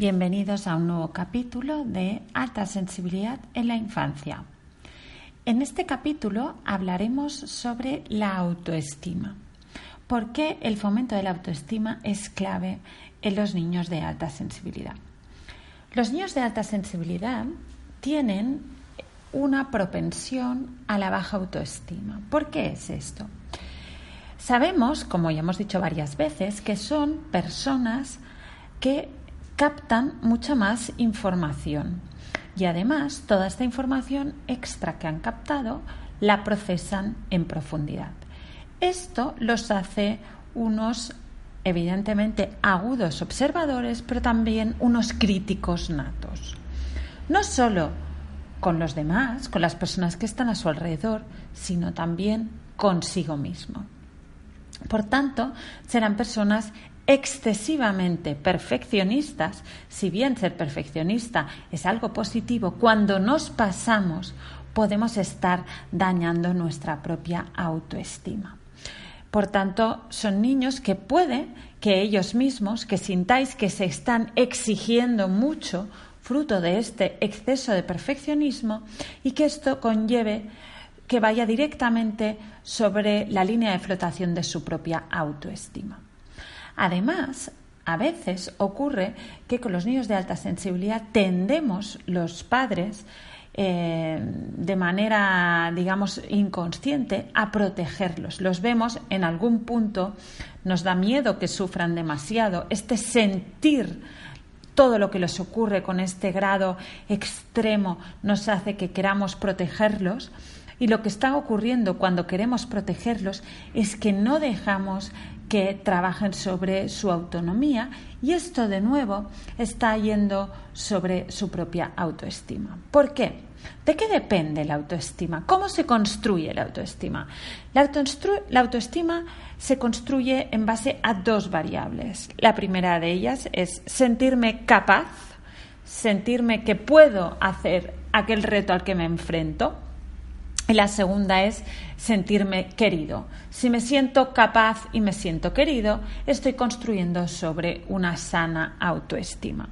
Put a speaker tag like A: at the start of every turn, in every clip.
A: Bienvenidos a un nuevo capítulo de Alta Sensibilidad en la Infancia. En este capítulo hablaremos sobre la autoestima. ¿Por qué el fomento de la autoestima es clave en los niños de alta sensibilidad? Los niños de alta sensibilidad tienen una propensión a la baja autoestima. ¿Por qué es esto? Sabemos, como ya hemos dicho varias veces, que son personas que captan mucha más información y además toda esta información extra que han captado la procesan en profundidad. Esto los hace unos evidentemente agudos observadores, pero también unos críticos natos. No solo con los demás, con las personas que están a su alrededor, sino también consigo mismo. Por tanto, serán personas excesivamente perfeccionistas, si bien ser perfeccionista es algo positivo, cuando nos pasamos podemos estar dañando nuestra propia autoestima. Por tanto, son niños que puede que ellos mismos, que sintáis que se están exigiendo mucho fruto de este exceso de perfeccionismo y que esto conlleve que vaya directamente sobre la línea de flotación de su propia autoestima. Además, a veces ocurre que con los niños de alta sensibilidad tendemos los padres eh, de manera, digamos, inconsciente a protegerlos. Los vemos en algún punto, nos da miedo que sufran demasiado. Este sentir todo lo que les ocurre con este grado extremo nos hace que queramos protegerlos. Y lo que está ocurriendo cuando queremos protegerlos es que no dejamos que trabajen sobre su autonomía y esto de nuevo está yendo sobre su propia autoestima. ¿Por qué? ¿De qué depende la autoestima? ¿Cómo se construye la autoestima? La, autoestima se construye en base a dos variables. La primera de ellas es sentirme capaz, sentirme que puedo hacer aquel reto al que me enfrento. Y la segunda es sentirme querido. Si me siento capaz y me siento querido, estoy construyendo sobre una sana autoestima.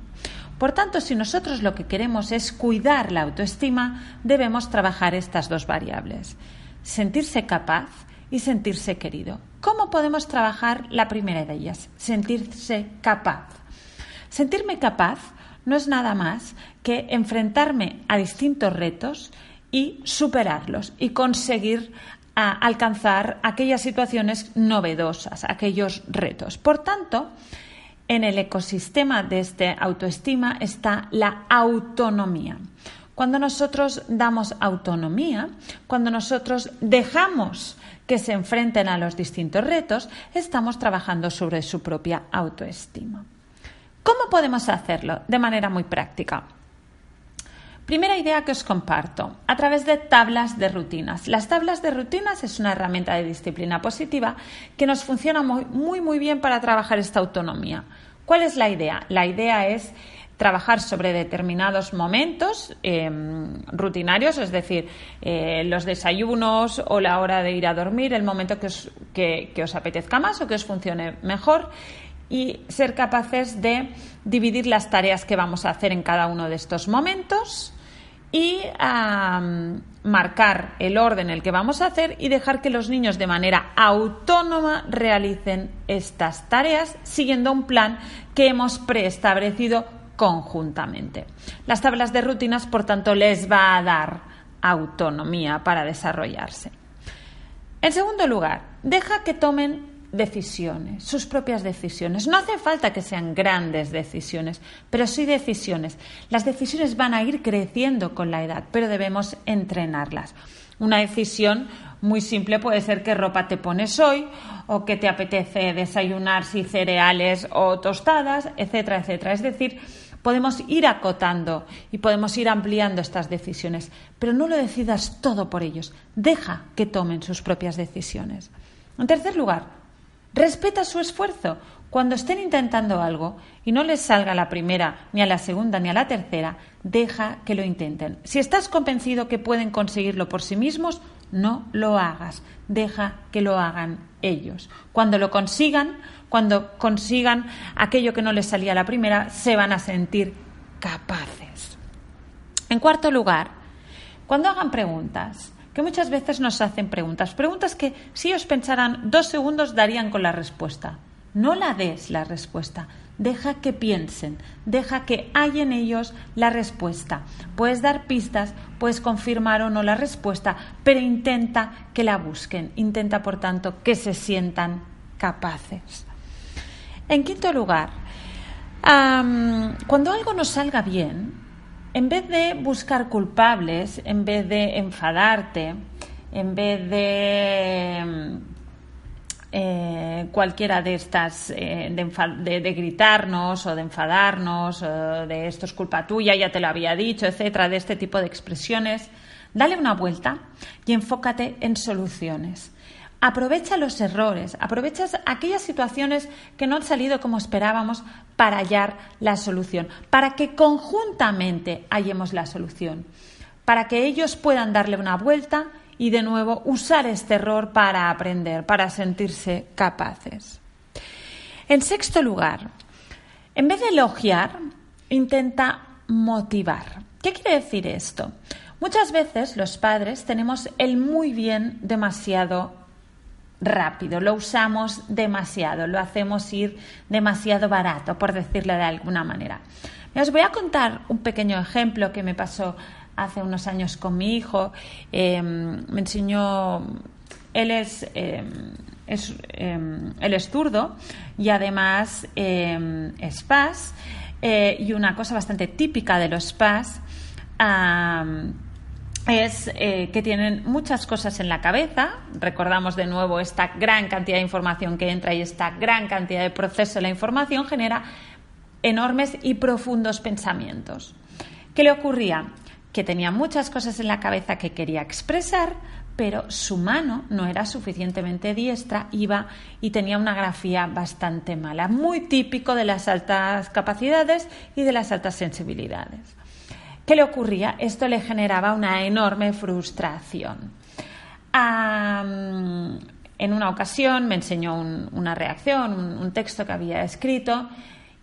A: Por tanto, si nosotros lo que queremos es cuidar la autoestima, debemos trabajar estas dos variables. Sentirse capaz y sentirse querido. ¿Cómo podemos trabajar la primera de ellas? Sentirse capaz. Sentirme capaz no es nada más que enfrentarme a distintos retos y superarlos y conseguir alcanzar aquellas situaciones novedosas, aquellos retos. Por tanto, en el ecosistema de esta autoestima está la autonomía. Cuando nosotros damos autonomía, cuando nosotros dejamos que se enfrenten a los distintos retos, estamos trabajando sobre su propia autoestima. ¿Cómo podemos hacerlo? De manera muy práctica. Primera idea que os comparto, a través de tablas de rutinas. Las tablas de rutinas es una herramienta de disciplina positiva que nos funciona muy, muy, muy bien para trabajar esta autonomía. ¿Cuál es la idea? La idea es trabajar sobre determinados momentos em, rutinarios, es decir, eh, los desayunos o la hora de ir a dormir, el momento que os, que os apetezca más o que os funcione mejor y ser capaces de dividir las tareas que vamos a hacer en cada uno de estos momentos y marcar el orden en el que vamos a hacer y dejar que los niños de manera autónoma realicen estas tareas siguiendo un plan que hemos preestablecido conjuntamente. Las tablas de rutinas, por tanto, les va a dar autonomía para desarrollarse. En segundo lugar, deja que tomen decisiones, sus propias decisiones. No hace falta que sean grandes decisiones, pero sí decisiones. Las decisiones van a ir creciendo con la edad, pero debemos entrenarlas. Una decisión muy simple puede ser qué ropa te pones hoy o qué te apetece desayunar si cereales o tostadas, etcétera, etcétera. Es decir, podemos ir acotando y podemos ir ampliando estas decisiones, pero no lo decidas todo por ellos. Deja que tomen sus propias decisiones. En tercer lugar, respeta su esfuerzo. Cuando estén intentando algo y no les salga a la primera, ni a la segunda, ni a la tercera, deja que lo intenten. Si estás convencido que pueden conseguirlo por sí mismos, no lo hagas. Deja que lo hagan ellos. Cuando lo consigan, cuando consigan aquello que no les salía a la primera, se van a sentir capaces. En cuarto lugar, cuando hagan preguntas, que muchas veces nos hacen preguntas, preguntas que si os pensaran dos segundos darían con la respuesta. No la des la respuesta, deja que piensen, deja que hay en ellos la respuesta. Puedes dar pistas, puedes confirmar o no la respuesta, pero intenta que la busquen, intenta por tanto que se sientan capaces. En quinto lugar, cuando algo no salga bien, en vez de buscar culpables, en vez de enfadarte, en vez de eh, cualquiera de estas, eh, de, gritarnos o de enfadarnos, o de esto es culpa tuya, ya te lo había dicho, etcétera, de este tipo de expresiones, dale una vuelta y enfócate en soluciones. Aprovecha los errores, aprovecha aquellas situaciones que no han salido como esperábamos para hallar la solución, para que conjuntamente hallemos la solución, para que ellos puedan darle una vuelta y de nuevo usar este error para aprender, para sentirse capaces. En sexto lugar, en vez de elogiar, intenta motivar. ¿Qué quiere decir esto? Muchas veces los padres tenemos el muy bien demasiado rápido, lo usamos demasiado, lo hacemos ir demasiado barato, por decirlo de alguna manera. Os voy a contar un pequeño ejemplo que me pasó hace unos años con mi hijo. Em, me enseñó, él es, em, es em, él es zurdo y además es PAS eh, y una cosa bastante típica de los PAS es eh, que tienen muchas cosas en la cabeza. Recordamos de nuevo esta gran cantidad de información que entra y esta gran cantidad de proceso de la información genera enormes y profundos pensamientos. ¿Qué le ocurría? Que tenía muchas cosas en la cabeza que quería expresar, pero su mano no era suficientemente diestra, iba y tenía una grafía bastante mala, muy típico de las altas capacidades y de las altas sensibilidades. ¿Qué le ocurría? Esto le generaba una enorme frustración. en una ocasión me enseñó una reacción, un, texto que había escrito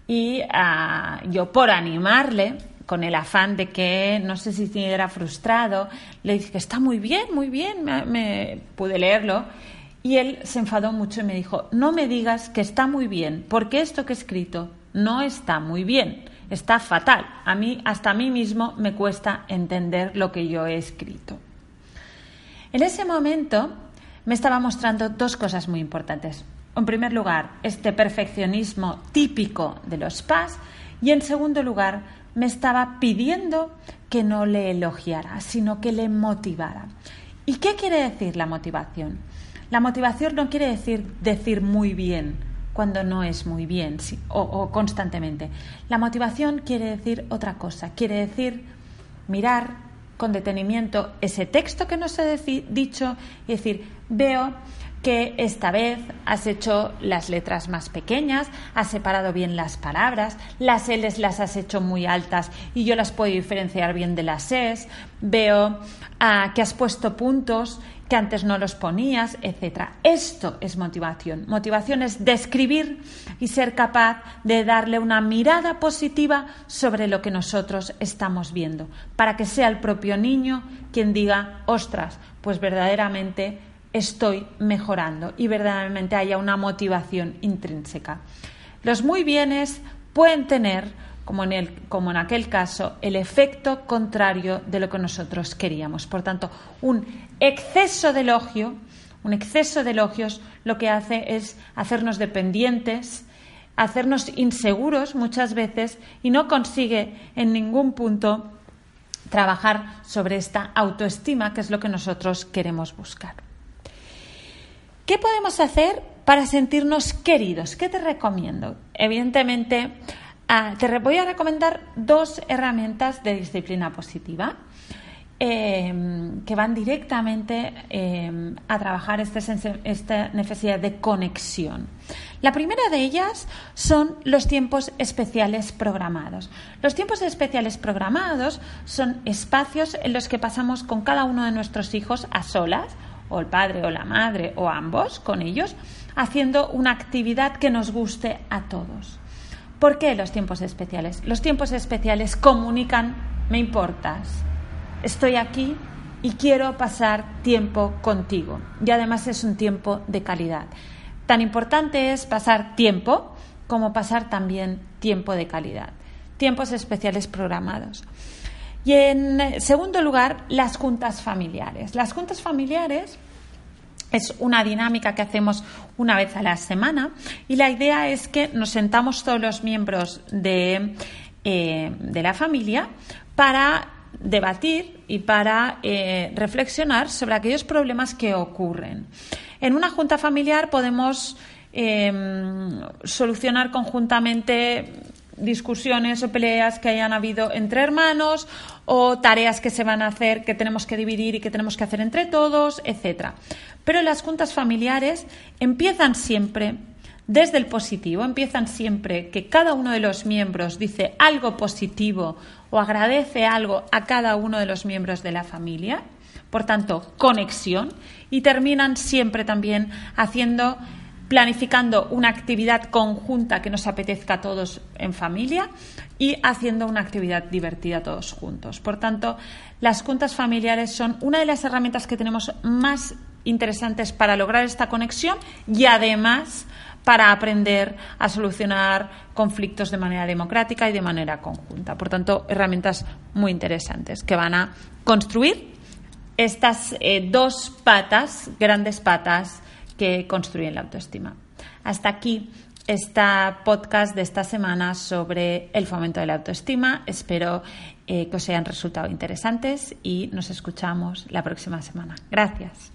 A: y ah, yo por animarle, con el afán de que no sé si era frustrado, le dije que está muy bien, muy bien, me, pude leerlo y él se enfadó mucho y me dijo, no me digas que está muy bien, porque esto que he escrito no está muy bien está fatal. A mí, hasta a mí mismo, me cuesta entender lo que yo he escrito. En ese momento me estaba mostrando dos cosas muy importantes. En primer lugar, este perfeccionismo típico de los PAS y en segundo lugar, me estaba pidiendo que no le elogiara, sino que le motivara. ¿Y qué quiere decir la motivación? La motivación no quiere decir decir muy bien, cuando no es muy bien o, constantemente. La motivación quiere decir otra cosa, quiere decir mirar con detenimiento ese texto que nos he dicho y decir, veo que esta vez has hecho las letras más pequeñas, has separado bien las palabras, las L's las has hecho muy altas y yo las puedo diferenciar bien de las E's, veo ah, que has puesto puntos que antes no los ponías, etc. Esto es motivación. Motivación es describir y ser capaz de darle una mirada positiva sobre lo que nosotros estamos viendo, para que sea el propio niño quien diga, ostras, pues verdaderamente estoy mejorando y verdaderamente haya una motivación intrínseca. Los muy bienes pueden tener como en, el, como en aquel caso, el efecto contrario de lo que nosotros queríamos. Por tanto, un exceso de elogio, Un exceso de elogios lo que hace es hacernos dependientes, hacernos inseguros muchas veces y no consigue en ningún punto trabajar sobre esta autoestima, que es lo que nosotros queremos buscar. ¿Qué podemos hacer para sentirnos queridos? ¿Qué te recomiendo? Evidentemente, ah, te voy a recomendar dos herramientas de disciplina positiva. Em, que van directamente em, a trabajar este esta necesidad de conexión. La primera de ellas son los tiempos especiales programados. Los tiempos especiales programados son espacios en los que pasamos con cada uno de nuestros hijos a solas, o el padre o la madre, o ambos con ellos, haciendo una actividad que nos guste a todos. ¿Por qué los tiempos especiales? Los tiempos especiales comunican, me importas, estoy aquí y quiero pasar tiempo contigo. Y además es un tiempo de calidad. Tan importante es pasar tiempo como pasar también tiempo de calidad. Tiempos especiales programados. Y en segundo lugar, las juntas familiares. Las juntas familiares es una dinámica que hacemos una vez a la semana y la idea es que nos sentamos todos los miembros de, eh, de la familia para debatir y para eh, reflexionar sobre aquellos problemas que ocurren. En una junta familiar podemos em, solucionar conjuntamente discusiones o peleas que hayan habido entre hermanos o tareas que se van a hacer que tenemos que dividir y que tenemos que hacer entre todos, etcétera. Pero las juntas familiares empiezan siempre desde el positivo, empiezan siempre que cada uno de los miembros dice algo positivo o agradece algo a cada uno de los miembros de la familia, por tanto, conexión, y terminan siempre también haciendo planificando una actividad conjunta que nos apetezca a todos en familia y haciendo una actividad divertida todos juntos. Por tanto, las juntas familiares son una de las herramientas que tenemos más interesantes para lograr esta conexión y además para aprender a solucionar conflictos de manera democrática y de manera conjunta. Por tanto, herramientas muy interesantes que van a construir estas eh, dos patas, grandes patas, que construyen la autoestima. Hasta aquí este podcast de esta semana sobre el fomento de la autoestima. Espero eh, que os hayan resultado interesantes y nos escuchamos la próxima semana. Gracias.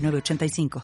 B: 85